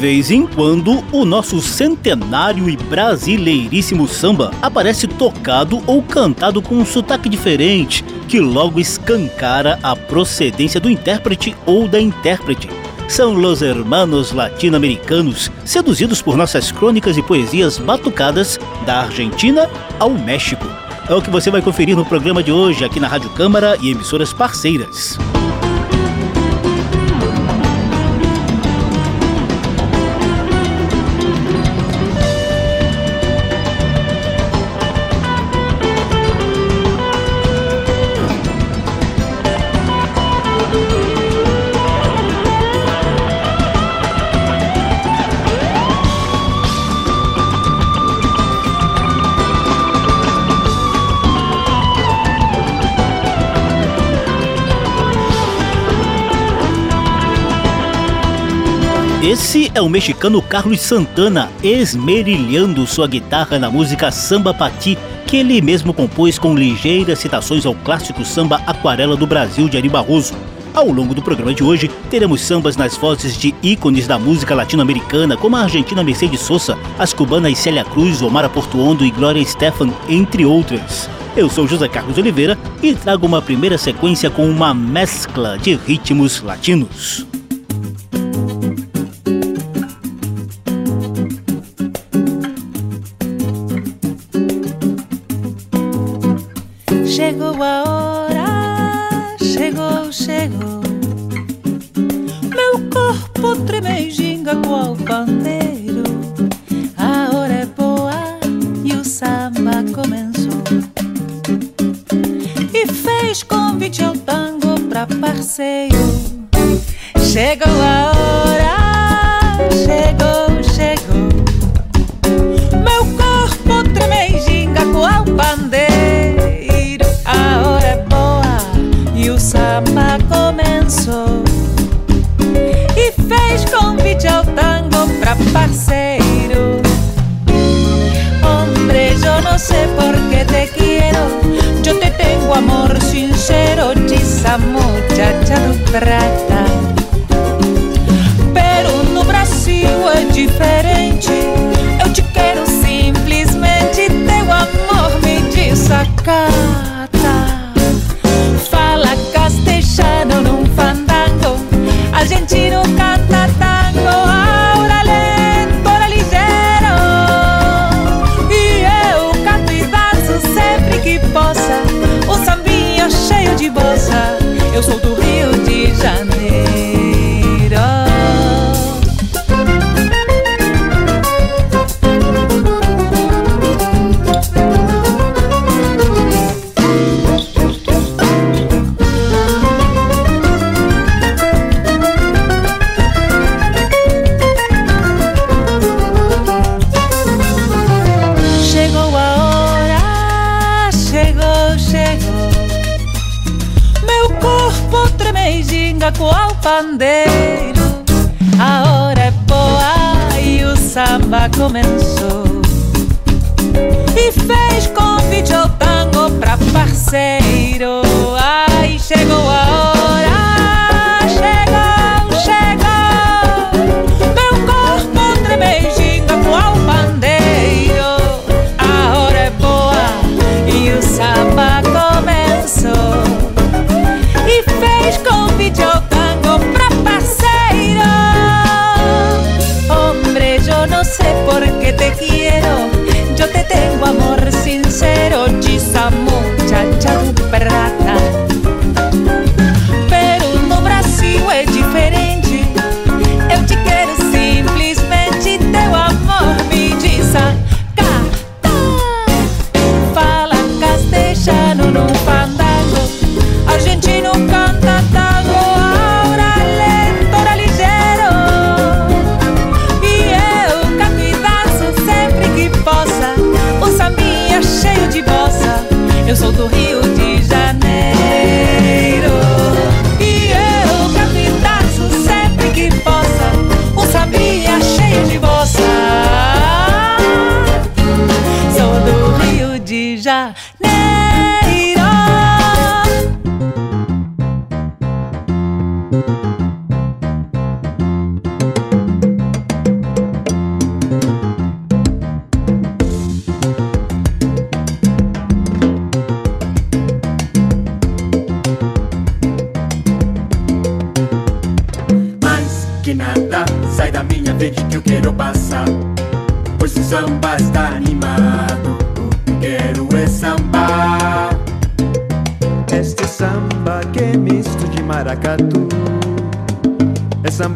Vez em quando, o nosso centenário e brasileiríssimo samba aparece tocado ou cantado com um sotaque diferente, que logo escancara a procedência do intérprete ou da intérprete. São los hermanos latino-americanos, seduzidos por nossas crônicas e poesias batucadas da Argentina ao México. É o que você vai conferir no programa de hoje aqui na Rádio Câmara e emissoras parceiras. É o mexicano Carlos Santana esmerilhando sua guitarra na música Samba Pati, que ele mesmo compôs com ligeiras citações ao clássico samba Aquarela do Brasil de Ari Barroso. Ao longo do programa de hoje, teremos sambas nas vozes de ícones da música latino-americana, como a argentina Mercedes Sosa, as cubanas Célia Cruz, Omar Portuondo e Glória Estefan, entre outras. Eu sou José Carlos Oliveira e trago uma primeira sequência com uma mescla de ritmos latinos.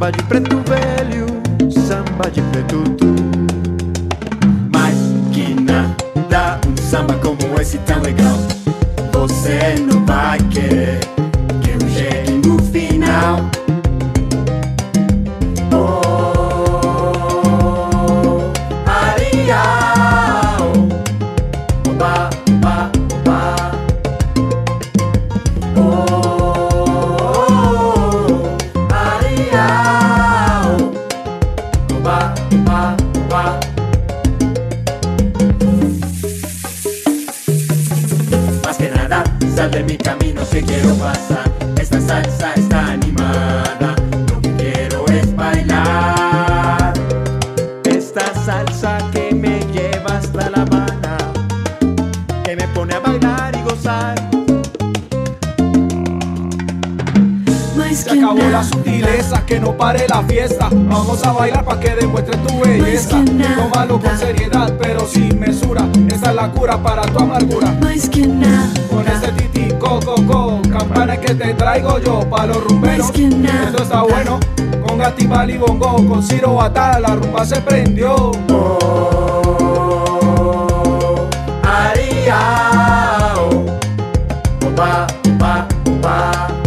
barba de preto. más que nada. Con ese titi, co, co, campana que te traigo yo pa' los rumberos. Más. Esto está bueno, con gatibal y bongo, con Ciro Batala, la rumba se prendió. Oh, aria, oh, pa, pa, pa.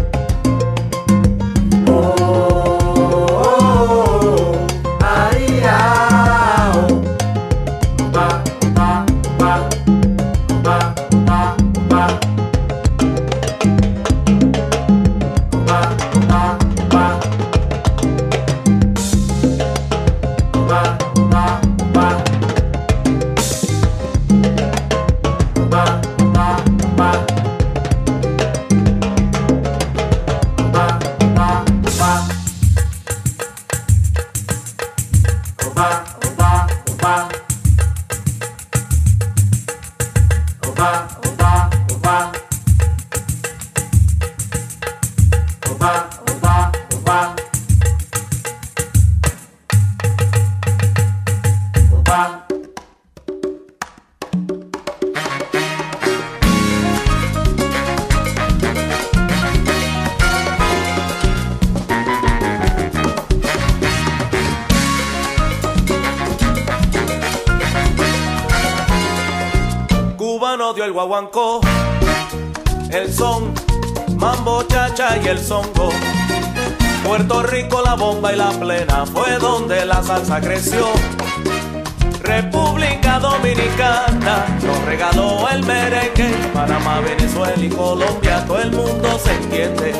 Colombia todo el mundo se entiende.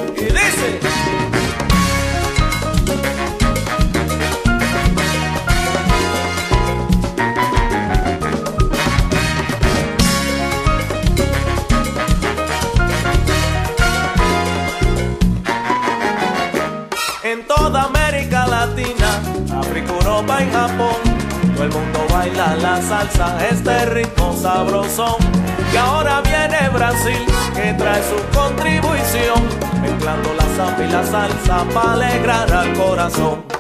la salsa, este ritmo sabroso. Y ahora viene Brasil, que trae su contribución, mezclando la samba y la salsa para alegrar al corazón.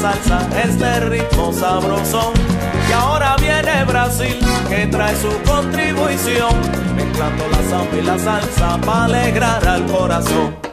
Salsa, este ritmo sabroso. Y ahora viene Brasil, que trae su contribución, mezclando la samba y la salsa para alegrar al corazón.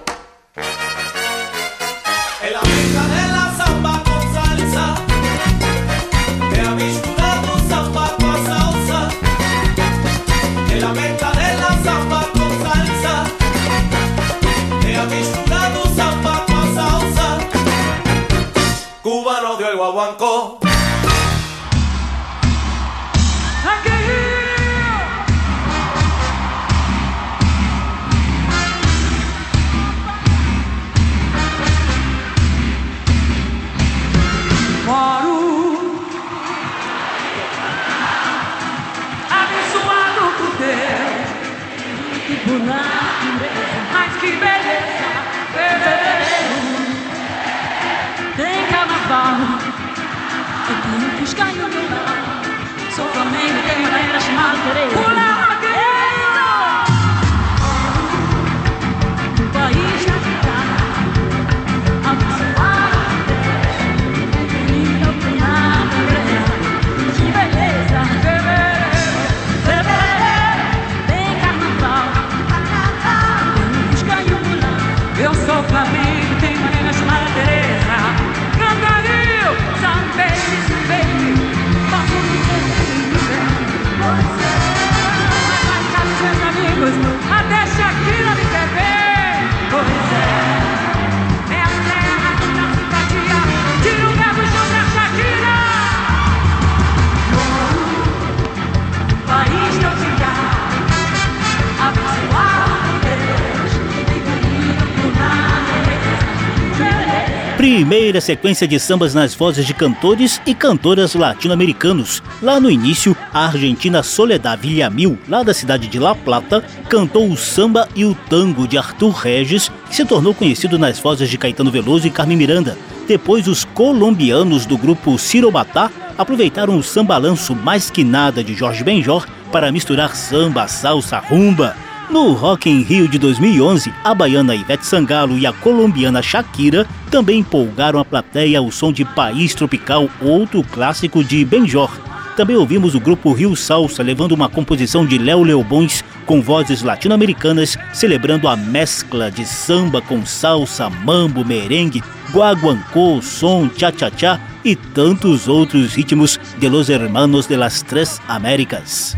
Primeira sequência de sambas nas vozes de cantores e cantoras latino-americanos. Lá no início, a argentina Soledad Villamil, lá da cidade de La Plata, cantou o samba e o tango de Arthur Regis, que se tornou conhecido nas vozes de Caetano Veloso e Carmen Miranda. Depois, os colombianos do grupo Cirobatá aproveitaram o sambalanço mais que nada de Jorge Benjor para misturar samba, salsa, rumba. No Rock in Rio de 2011, a baiana Ivete Sangalo e a colombiana Shakira também empolgaram a plateia ao som de País Tropical, outro clássico de Benjor. Também ouvimos o grupo Rio Salsa levando uma composição de Léo Leobões com vozes latino-americanas, celebrando a mescla de samba com salsa, mambo, merengue, guaguancó, som, cha-cha-cha e tantos outros ritmos de los hermanos de las Tres Américas.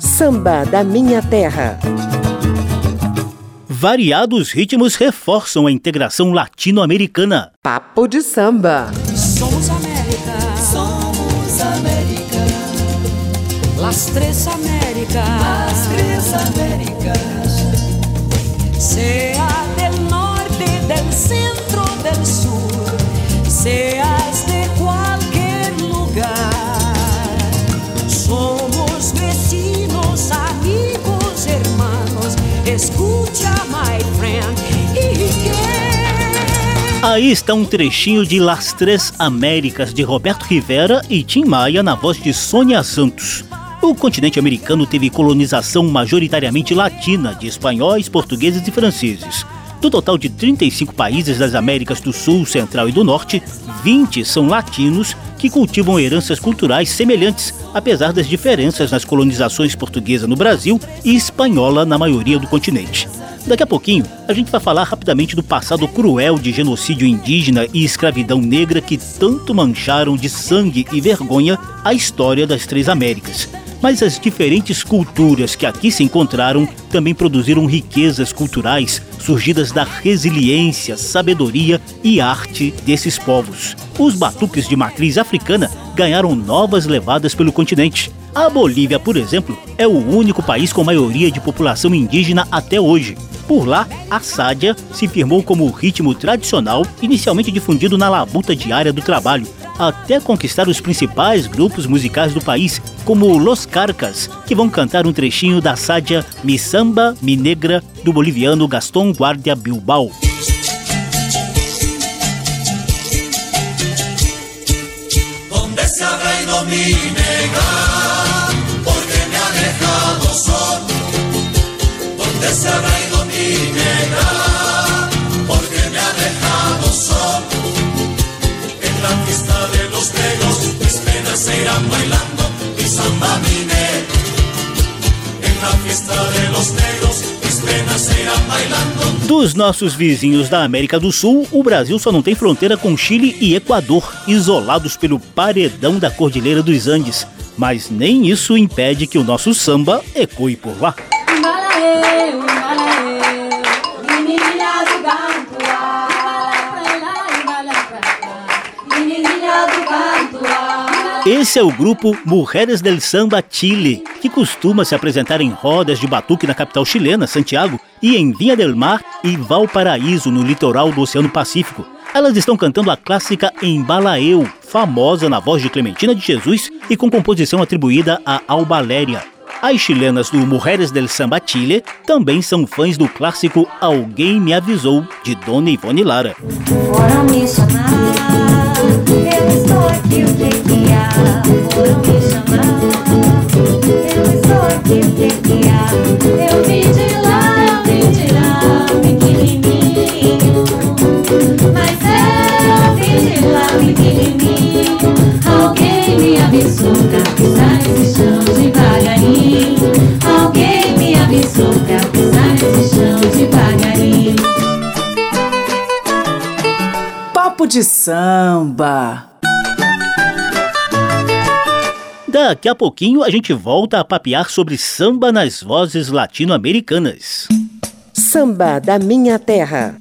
Samba da Minha Terra. Variados ritmos reforçam a integração latino-americana. Papo de samba. Somos América, somos América. Las tres Américas, las tres Américas. Sea del norte, del centro, del sur, seas Aí está um trechinho de Las Três Américas de Roberto Rivera e Tim Maia na voz de Sônia Santos. O continente americano teve colonização majoritariamente latina de espanhóis, portugueses e franceses. Do total de 35 países das Américas do Sul, Central e do Norte, 20 são latinos que cultivam heranças culturais semelhantes, apesar das diferenças nas colonizações portuguesa no Brasil e espanhola na maioria do continente. Daqui a pouquinho, a gente vai falar rapidamente do passado cruel de genocídio indígena e escravidão negra que tanto mancharam de sangue e vergonha a história das Três Américas. Mas as diferentes culturas que aqui se encontraram também produziram riquezas culturais surgidas da resiliência, sabedoria e arte desses povos. Os batuques de matriz africana ganharam novas levadas pelo continente. A Bolívia, por exemplo, é o único país com maioria de população indígena até hoje. Por lá, a sádia se firmou como o ritmo tradicional, inicialmente difundido na labuta diária do trabalho, até conquistar os principais grupos musicais do país, como Los Carcas, que vão cantar um trechinho da sádia Mi Samba, Mi Negra, do boliviano Gaston Guardia Bilbao. Porque me ha dejado solo. Samba vine. En la fiesta de los negros, mis penas eran bailando. Dos nossos vizinhos da América do Sul, o Brasil só não tem fronteira com Chile e Equador, isolados pelo paredão da Cordilheira dos Andes. Mas nem isso impede que o nosso samba ecoe por lá. Esse é o grupo Mujeres del Samba Chile, que costuma se apresentar em rodas de batuque na capital chilena, Santiago, e em Vinha del Mar e Valparaíso, no litoral do Oceano Pacífico. Elas estão cantando a clássica Embalaeu, famosa na voz de Clementina de Jesus e com composição atribuída a Albaléria. As chilenas do Mujeres del Samba Chile também são fãs do clássico Alguém Me Avisou, de Dona Ivone Lara. Foram me chamar, eu estou aqui, o que que há? Foram me chamar, eu estou aqui, o que que há? Eu vim de lá, eu vim de lá. Mas eu vim de lá. Alguém me avisou de samba. Daqui a pouquinho a gente volta a papear sobre samba nas vozes latino-americanas. Samba da minha terra.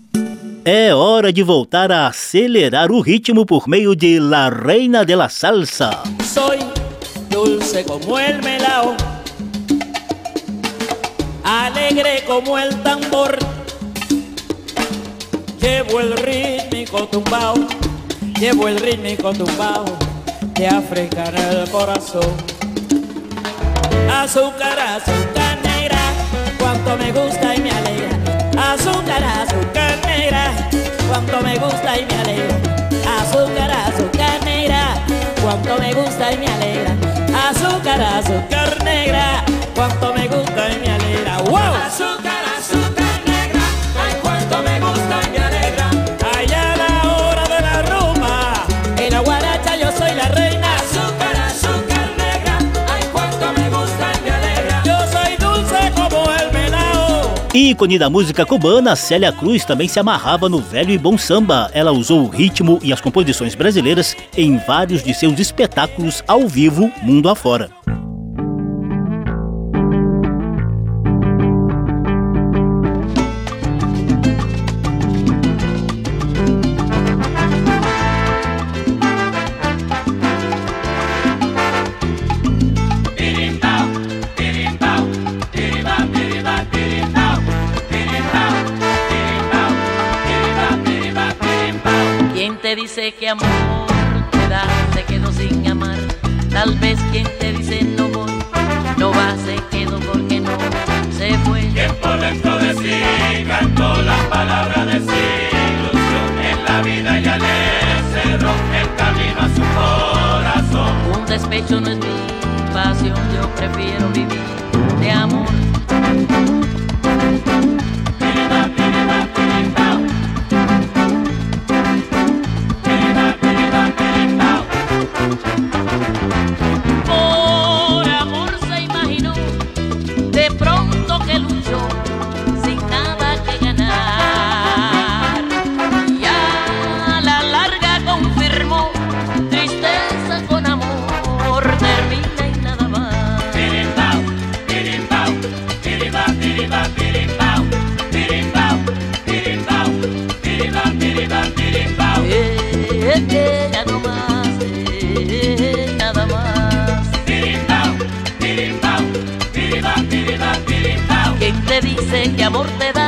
É hora de voltar a acelerar o ritmo por meio de La Reina de la Salsa. Soy dulce como el melao, alegre como el tambor. Llevo el rítmico tumbao, llevo el rítmico tumbao de África en el corazón. Azúcar, azúcar negra, cuánto me gusta y me alegra. Azúcar, azúcar negra, cuánto me gusta y me alegra. Azúcar, azúcar negra, cuánto me gusta y me alegra. Azúcar, azúcar negra, cuánto me gusta y me alegra. ¡Wow! Azúcar Ícone da música cubana, Célia Cruz também se amarrava no velho e bom samba. Ela usou o ritmo e as composições brasileiras em vários de seus espetáculos ao vivo, mundo afora. Por dice que amor te da?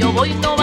yo voy tomando.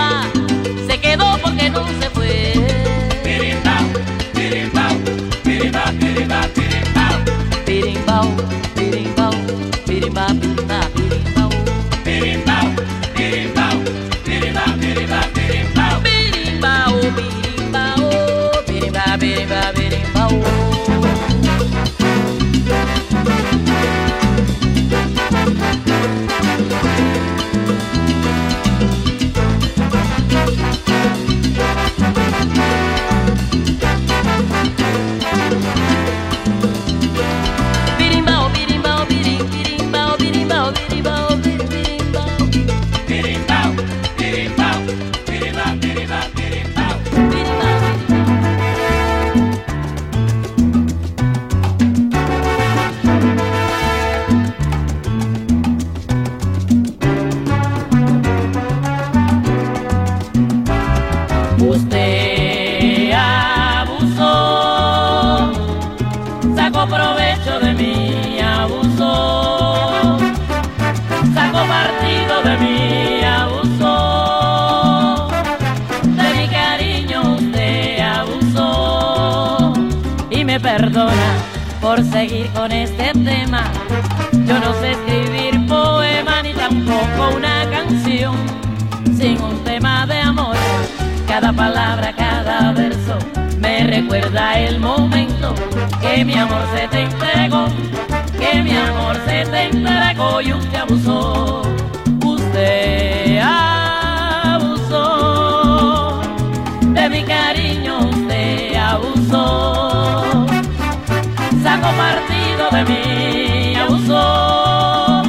de mí abusó,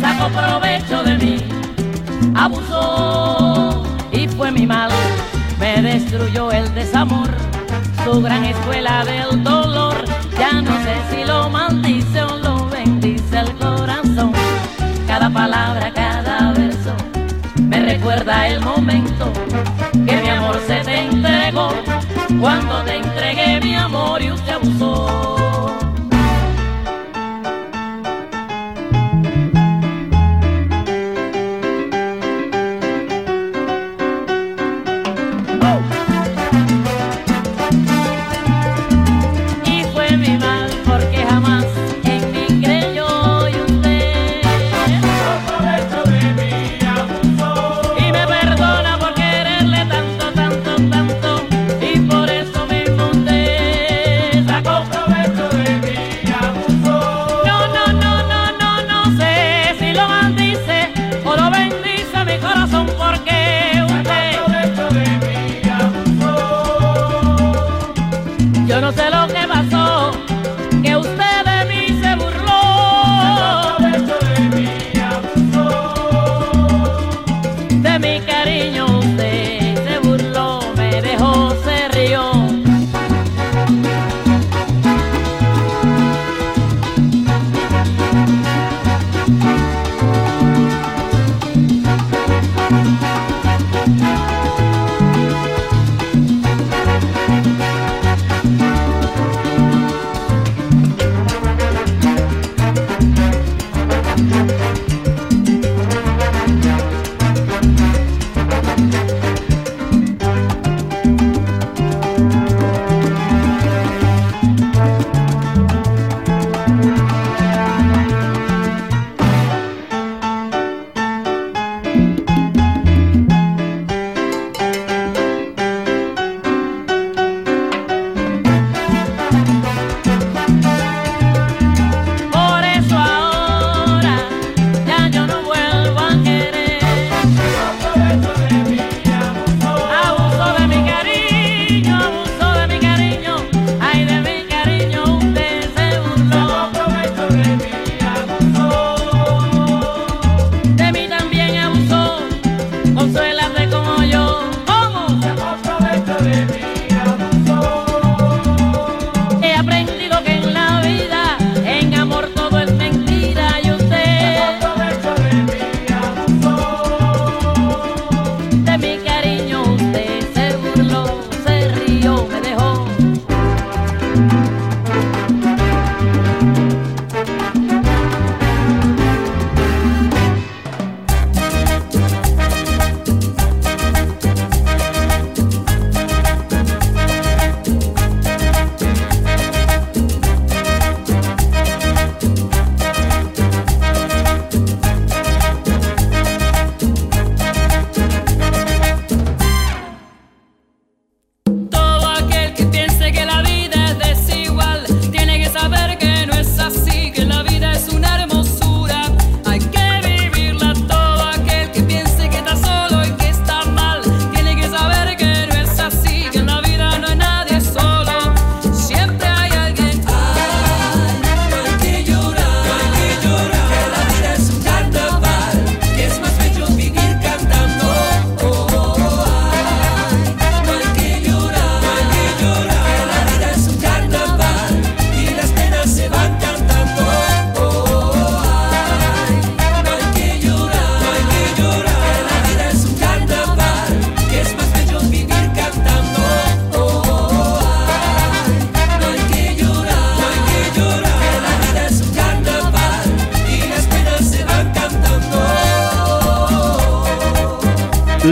sacó provecho de mí, abusó y fue mi mal, me destruyó el desamor, su gran escuela del dolor, ya no sé si lo maldice o lo bendice el corazón, cada palabra, cada verso me recuerda el momento que mi amor se te entregó, cuando te entregué mi amor y usted abusó.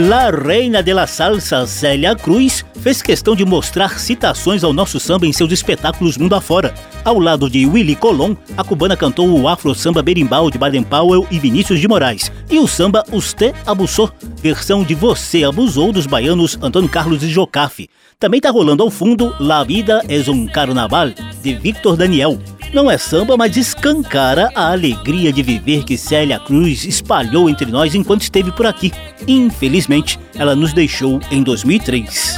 La reina de la salsa, Célia Cruz, fez questão de mostrar citações ao nosso samba em seus espetáculos mundo afora. Ao lado de Willy Colon, a cubana cantou o afro samba berimbau de Baden Powell e Vinícius de Moraes, e o samba Usted Abusou, versão de Você Abusou dos baianos Antônio Carlos e Jocafe. Também tá rolando ao fundo La Vida es un Carnaval, de Victor Daniel. Não é samba, mas escancara a alegria de viver que Célia Cruz espalhou entre nós enquanto esteve por aqui. Infelizmente, ela nos deixou em 2003.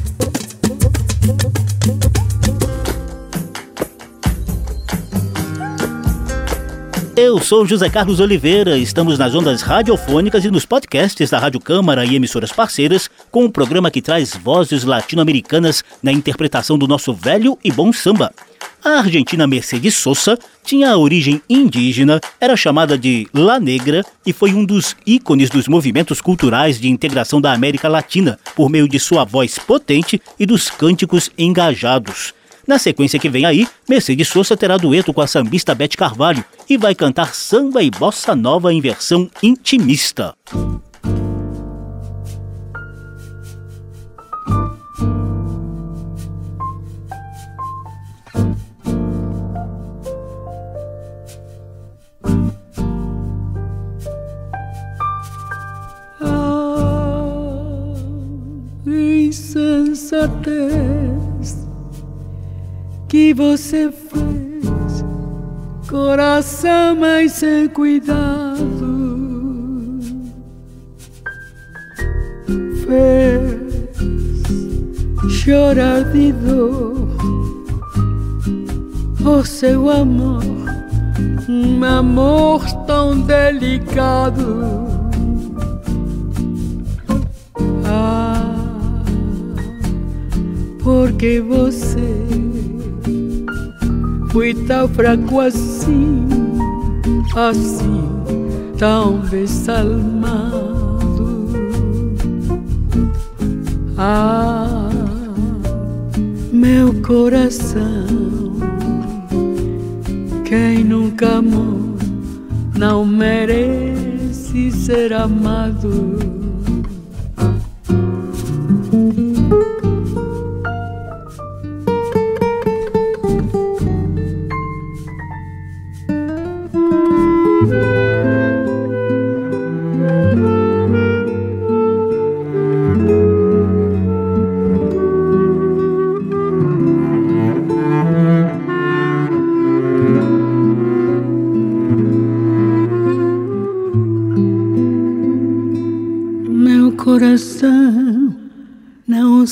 Eu sou José Carlos Oliveira, estamos nas ondas radiofônicas e nos podcasts da Rádio Câmara e emissoras parceiras, com um programa que traz vozes latino-americanas na interpretação do nosso velho e bom samba. A argentina Mercedes Sosa tinha origem indígena, era chamada de La Negra e foi um dos ícones dos movimentos culturais de integração da América Latina por meio de sua voz potente e dos cânticos engajados. Na sequência que vem aí, Mercedes Sosa terá dueto com a sambista Beth Carvalho e vai cantar samba e bossa nova em versão intimista. insensatez que você fez, coração mais sem cuidado, fez chorar de dor. O seu amor, um amor tão delicado. Ah, porque você foi tão fraco assim, assim, tão desalmado. Ah, meu coração, quem nunca amou não merece ser amado.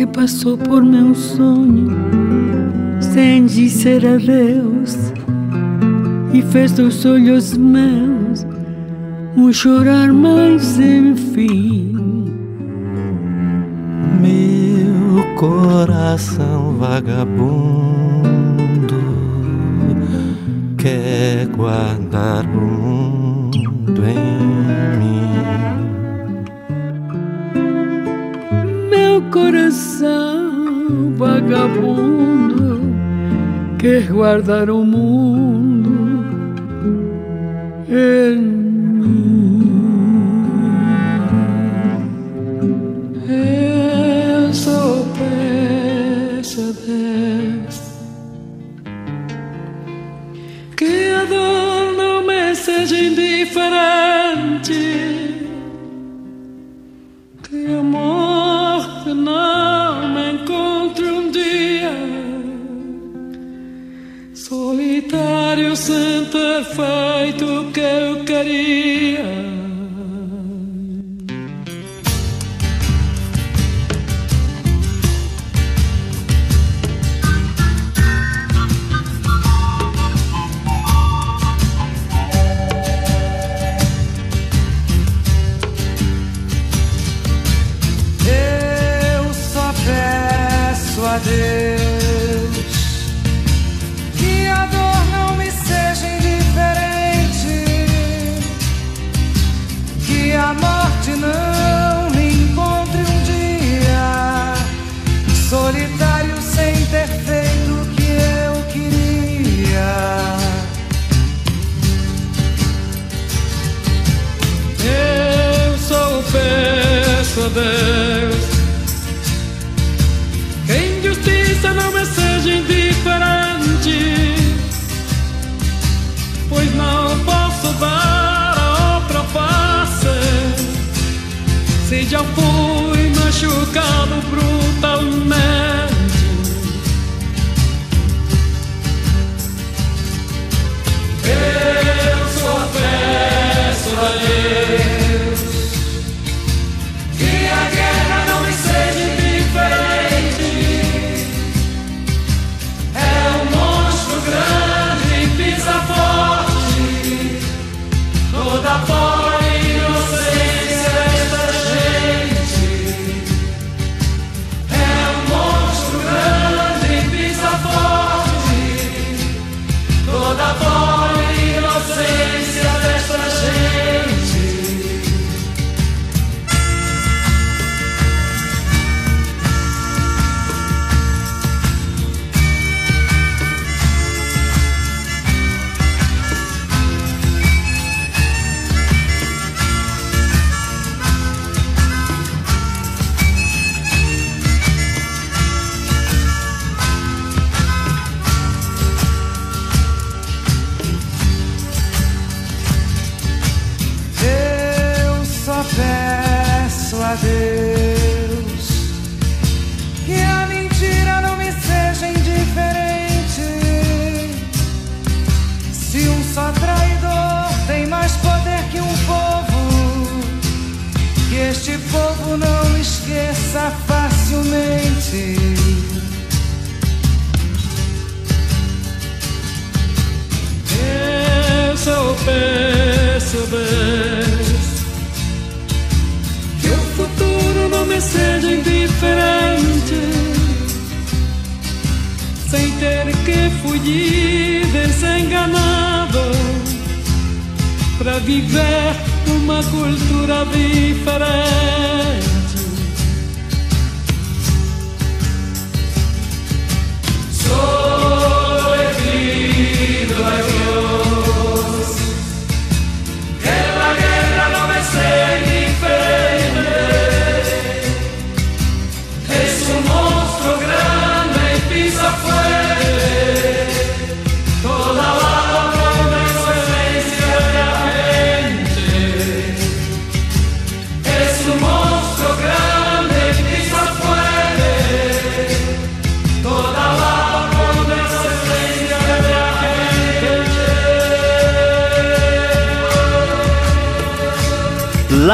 que passou por meu sonho sem dizer adeus e fez dos olhos meus um chorar mais enfim. Meu coração vagabundo quer guardar o mundo coração vagabundo quer guardar o mundo.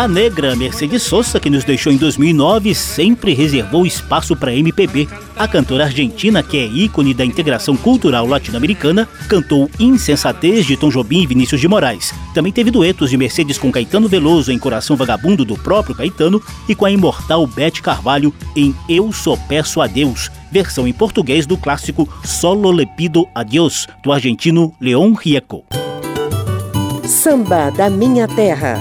La Negra Mercedes Sosa, que nos deixou em 2009, sempre reservou espaço para MPB. A cantora argentina, que é ícone da integração cultural latino-americana, cantou Insensatez de Tom Jobim e Vinícius de Moraes. Também teve duetos de Mercedes com Caetano Veloso em Coração Vagabundo do próprio Caetano e com a imortal Beth Carvalho em Eu Só Peço a Deus, versão em português do clássico Solo Le Pido a Dios, do argentino León Rieco. Samba da Minha Terra.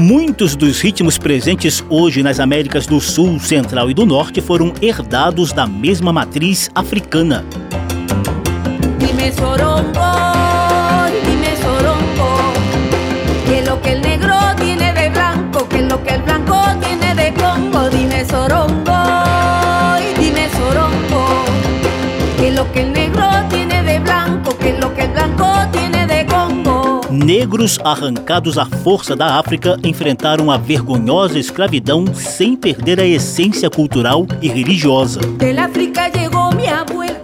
Muitos dos ritmos presentes hoje nas Américas do Sul, Central e do Norte foram herdados da mesma matriz africana. Negros arrancados à força da África enfrentaram a vergonhosa escravidão sem perder a essência cultural e religiosa. Del África llegó mi abuela,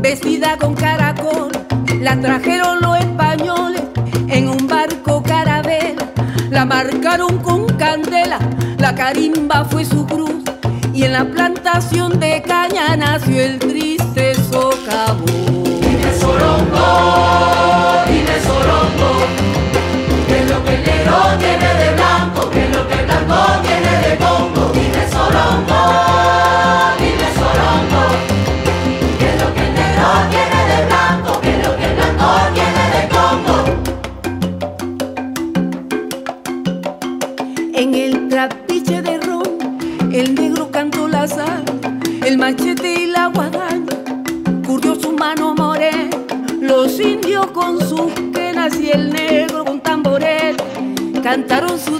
vestida con caracol. La trajeron los españoles en un barco carabela. La marcaron con candela, la carimba fue su cruz. Y en la plantación de caña nació el triste socavón. El negro con tamborel, cantaron su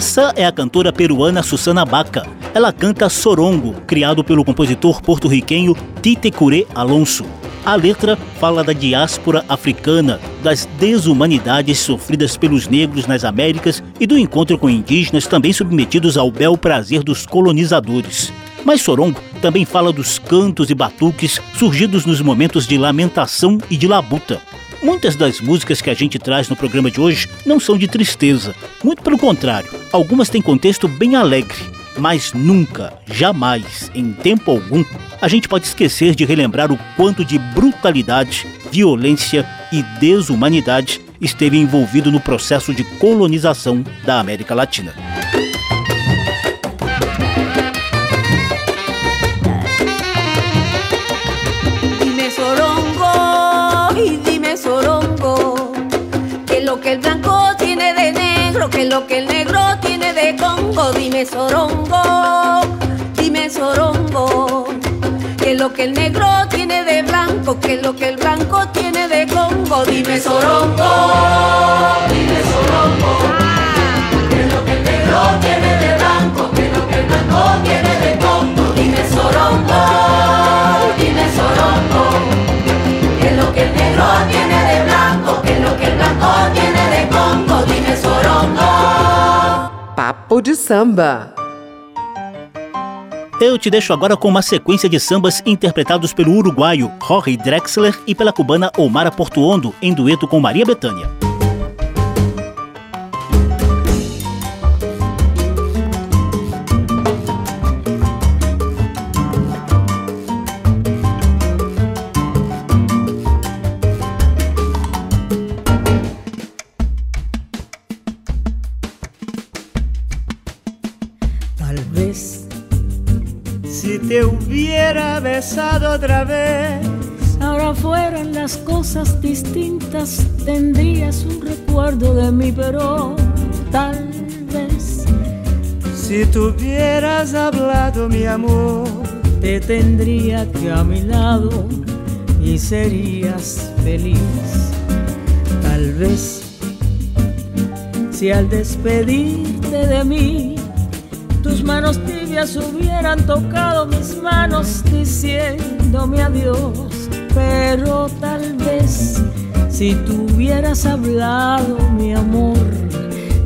Essa é a cantora peruana Susana Baca. Ela canta Sorongo, criado pelo compositor porto-riquenho Tite Curé Alonso. A letra fala da diáspora africana, das desumanidades sofridas pelos negros nas Américas e do encontro com indígenas também submetidos ao bel prazer dos colonizadores. Mas Sorongo também fala dos cantos e batuques surgidos nos momentos de lamentação e de labuta. Muitas das músicas que a gente traz no programa de hoje não são de tristeza, muito pelo contrário, algumas têm contexto bem alegre, mas nunca, jamais, em tempo algum, a gente pode esquecer de relembrar o quanto de brutalidade, violência e desumanidade esteve envolvido no processo de colonização da América Latina. Dime sorongo, dime sorongo, que lo que el negro tiene de blanco, que lo que el blanco tiene de Congo. Dime sorongo, dime sorongo, que lo que el negro tiene de blanco, que lo que el blanco tiene de Congo. Dime sorongo, dime sorongo, que lo que el negro tiene de blanco, que lo que el blanco tiene Papo de samba. Eu te deixo agora com uma sequência de sambas interpretados pelo uruguaio Jorge Drexler e pela cubana Omara Portuondo em dueto com Maria Bethânia. Otra vez, Ahora fueran las cosas distintas, tendrías un recuerdo de mí, pero tal vez si tuvieras hablado mi amor, te tendría que a mi lado y y serías feliz. Tal vez si al despedirte de mí tus manos hubieran tocado mis manos diciéndome adiós, pero tal vez si tú hubieras hablado mi amor,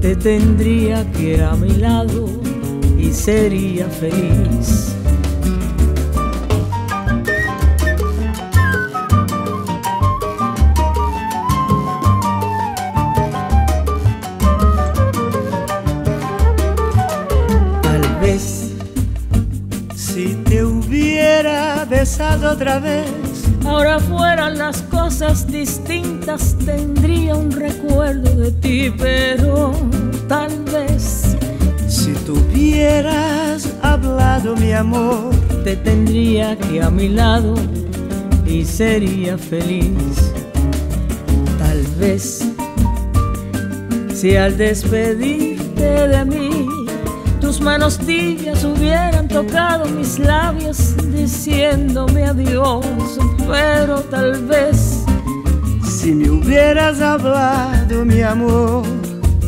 te tendría que a mi lado y sería feliz. Otra vez, Ahora fueran las cosas distintas, tendría un recuerdo de ti, pero tal vez si tuvieras hablado mi amor, te tendría que a mi lado y sería feliz. Tal vez si al despedirte de mí tus manos tibias hubieran tocado mis labios diciéndome adiós, pero tal vez si me hubieras hablado mi amor,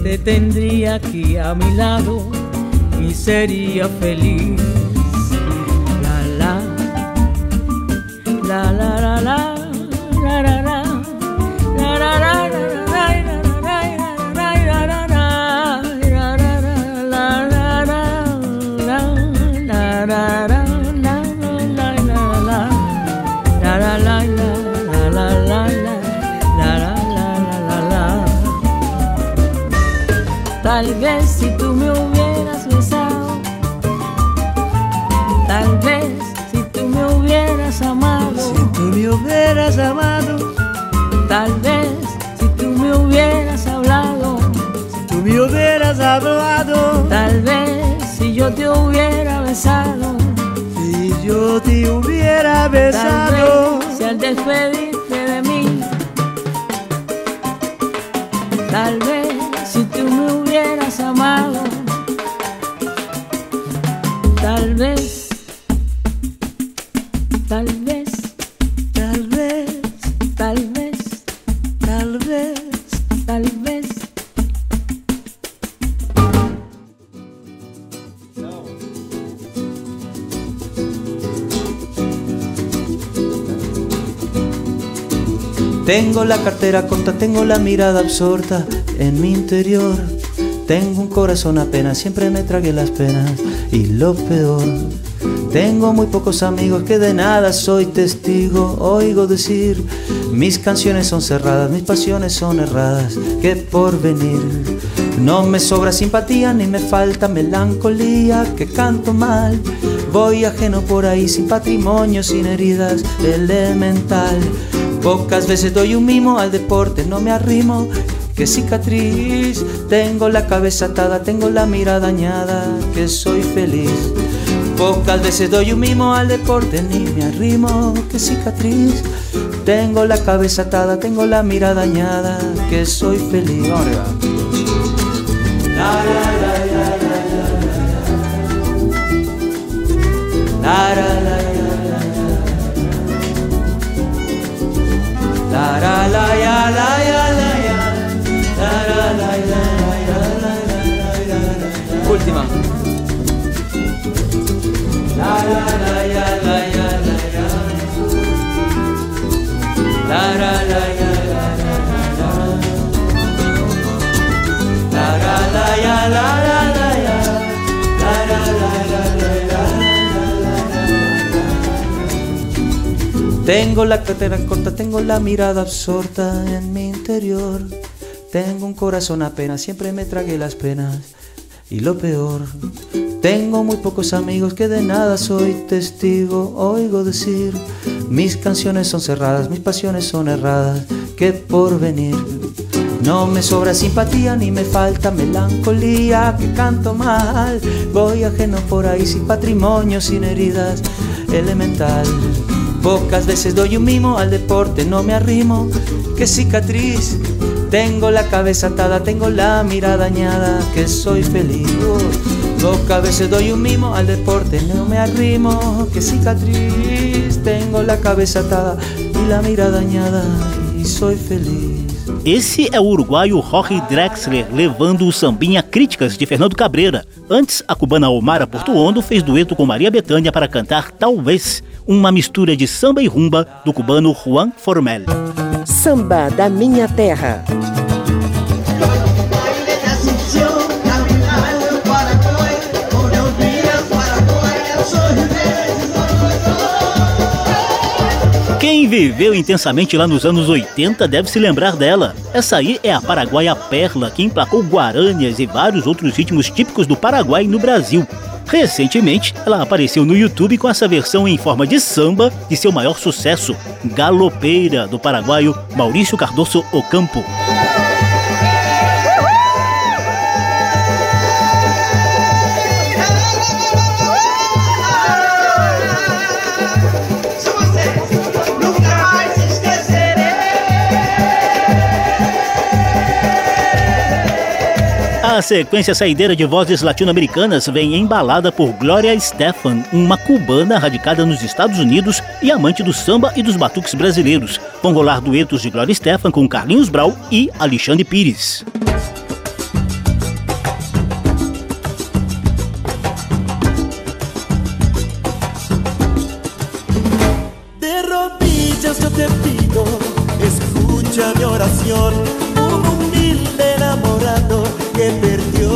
te tendría aquí a mi lado y sería feliz. La la la la la la Tal vez si tú me hubieras besado, tal vez si tú me hubieras amado, si tú me hubieras amado, tal vez si tú me hubieras hablado, si tú me hubieras hablado, tal vez yo te hubiera besado, si yo te hubiera besado, tal vez si al despedirte de mí, tal vez la cartera corta, tengo la mirada absorta en mi interior. Tengo un corazón apenas, siempre me tragué las penas. Y lo peor, tengo muy pocos amigos que de nada soy testigo. Oigo decir, mis canciones son cerradas, mis pasiones son erradas. Que por venir no me sobra simpatía ni me falta melancolía. Que canto mal, voy ajeno por ahí sin patrimonio, sin heridas, elemental. Pocas veces doy un mimo al deporte, no me arrimo. Que cicatriz, tengo la cabeza atada, tengo la mirada dañada, que soy feliz. Pocas veces doy un mimo al deporte, ni me arrimo. Que cicatriz, tengo la cabeza atada, tengo la mirada dañada, que soy feliz. La, la, la, la, la, la, la, la. La la Última. La la la ya la Tengo la cartera corta, tengo la mirada absorta en mi interior. Tengo un corazón apenas, siempre me tragué las penas. Y lo peor, tengo muy pocos amigos que de nada soy testigo. Oigo decir, mis canciones son cerradas, mis pasiones son erradas. Que por venir no me sobra simpatía ni me falta melancolía. Que canto mal, voy ajeno por ahí sin patrimonio, sin heridas, elemental. Pocas veces doy un mimo al deporte, no me arrimo. Que cicatriz, tengo la cabeza atada, tengo la mirada dañada, que soy feliz. Pocas veces doy un mimo al deporte, no me arrimo. Que cicatriz, tengo la cabeza atada y la mira dañada y soy feliz. Esse é o uruguaio Jorge Drexler levando o sambinha críticas de Fernando Cabreira. Antes, a cubana Omara Portuondo fez dueto com Maria Bethânia para cantar Talvez, uma mistura de samba e rumba do cubano Juan Formel. Samba da Minha Terra. Quem viveu intensamente lá nos anos 80 deve se lembrar dela. Essa aí é a paraguaia Perla, que emplacou guaranias e vários outros ritmos típicos do Paraguai no Brasil. Recentemente, ela apareceu no YouTube com essa versão em forma de samba de seu maior sucesso, Galopeira, do paraguaio Maurício Cardoso Ocampo. A sequência saideira de vozes latino-americanas vem embalada por Gloria Stefan, uma cubana radicada nos Estados Unidos e amante do samba e dos batuques brasileiros. Vão rolar duetos de Gloria Stefan com Carlinhos Brau e Alexandre Pires.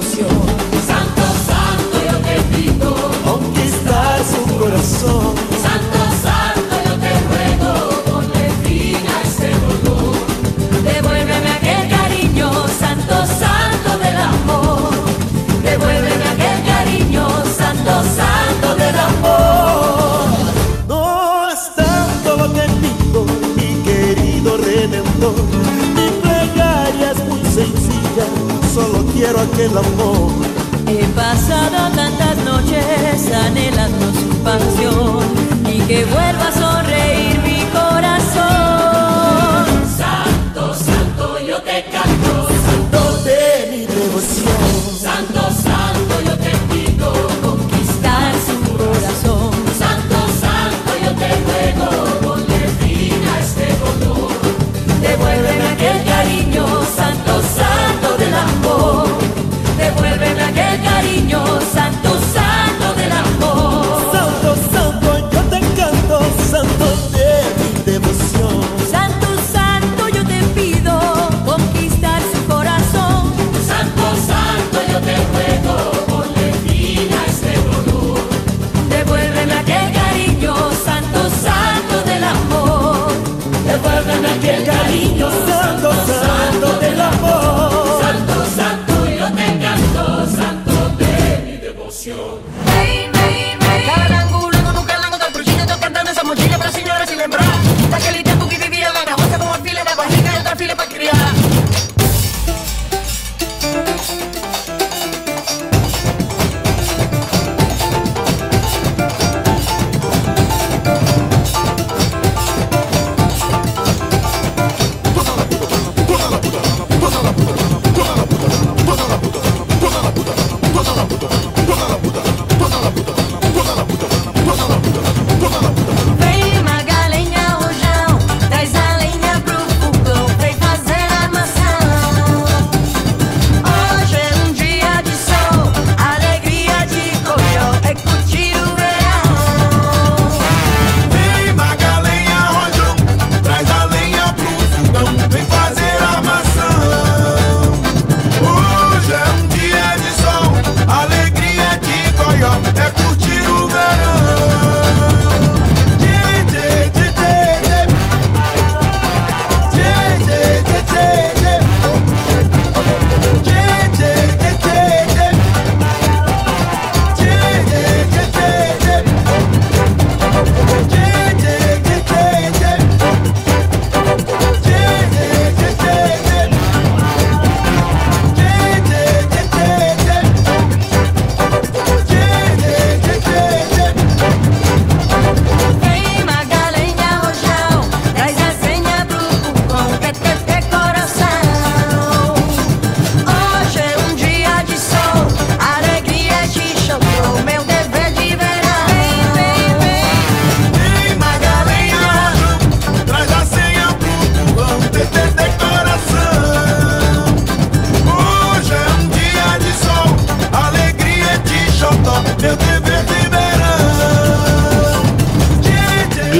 de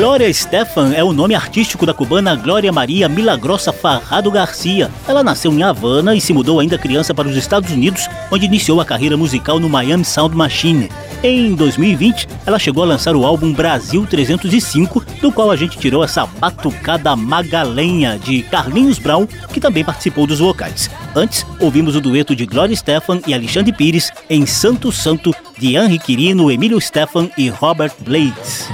Glória Stefan é o nome artístico da cubana Glória Maria Milagrosa Farrado Garcia. Ela nasceu em Havana e se mudou ainda criança para os Estados Unidos, onde iniciou a carreira musical no Miami Sound Machine. Em 2020, ela chegou a lançar o álbum Brasil 305, do qual a gente tirou essa batucada magalenha de Carlinhos Brown, que também participou dos vocais. Antes, ouvimos o dueto de Glória Stefan e Alexandre Pires em Santo Santo, de Henri Quirino, Emílio Stefan e Robert Blades.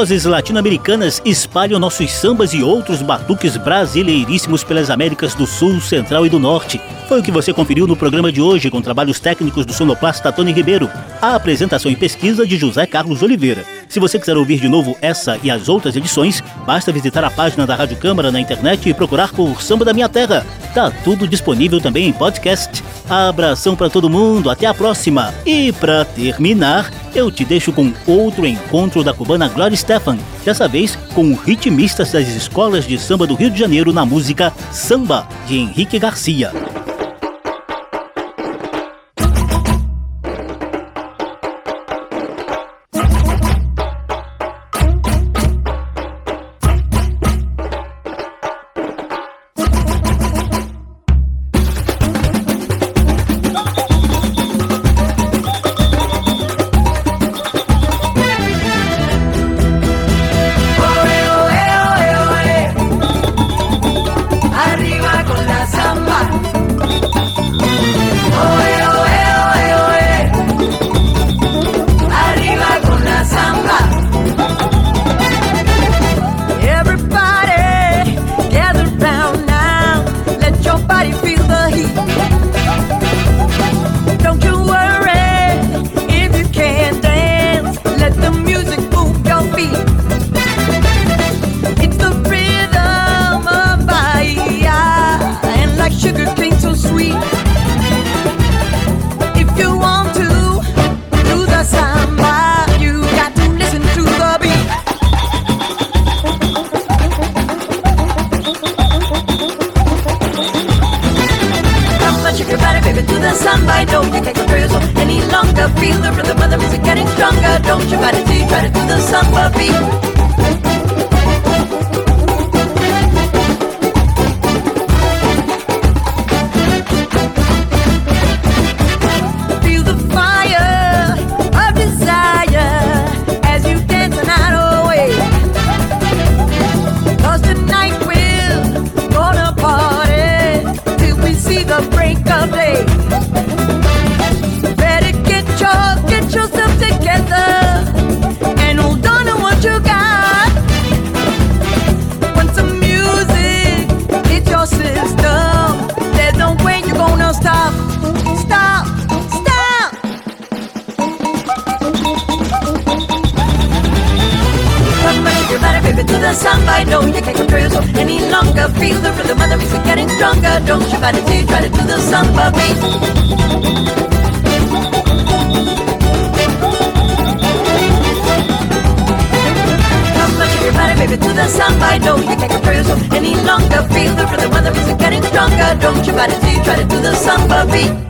Vozes latino-americanas espalham nossos sambas e outros batuques brasileiríssimos pelas Américas do Sul, Central e do Norte. Foi o que você conferiu no programa de hoje com trabalhos técnicos do sonoplasta Tony Ribeiro. A apresentação e pesquisa de José Carlos Oliveira. Se você quiser ouvir de novo essa e as outras edições, basta visitar a página da Rádio Câmara na internet e procurar por Samba da Minha Terra. Tá tudo disponível também em podcast. Abração para todo mundo, até a próxima. E para terminar, eu te deixo com outro encontro da cubana Gloria Stefan, dessa vez com ritmistas das escolas de samba do Rio de Janeiro na música Samba, de Henrique Garcia. Any longer. Feel the rhythm of the music getting stronger. Don't you till you try to do the samba beat. Baby, to the samba. I know you can't control yourself any longer. Feel the rhythm of the music getting stronger. Don't you till you try to do the samba beat.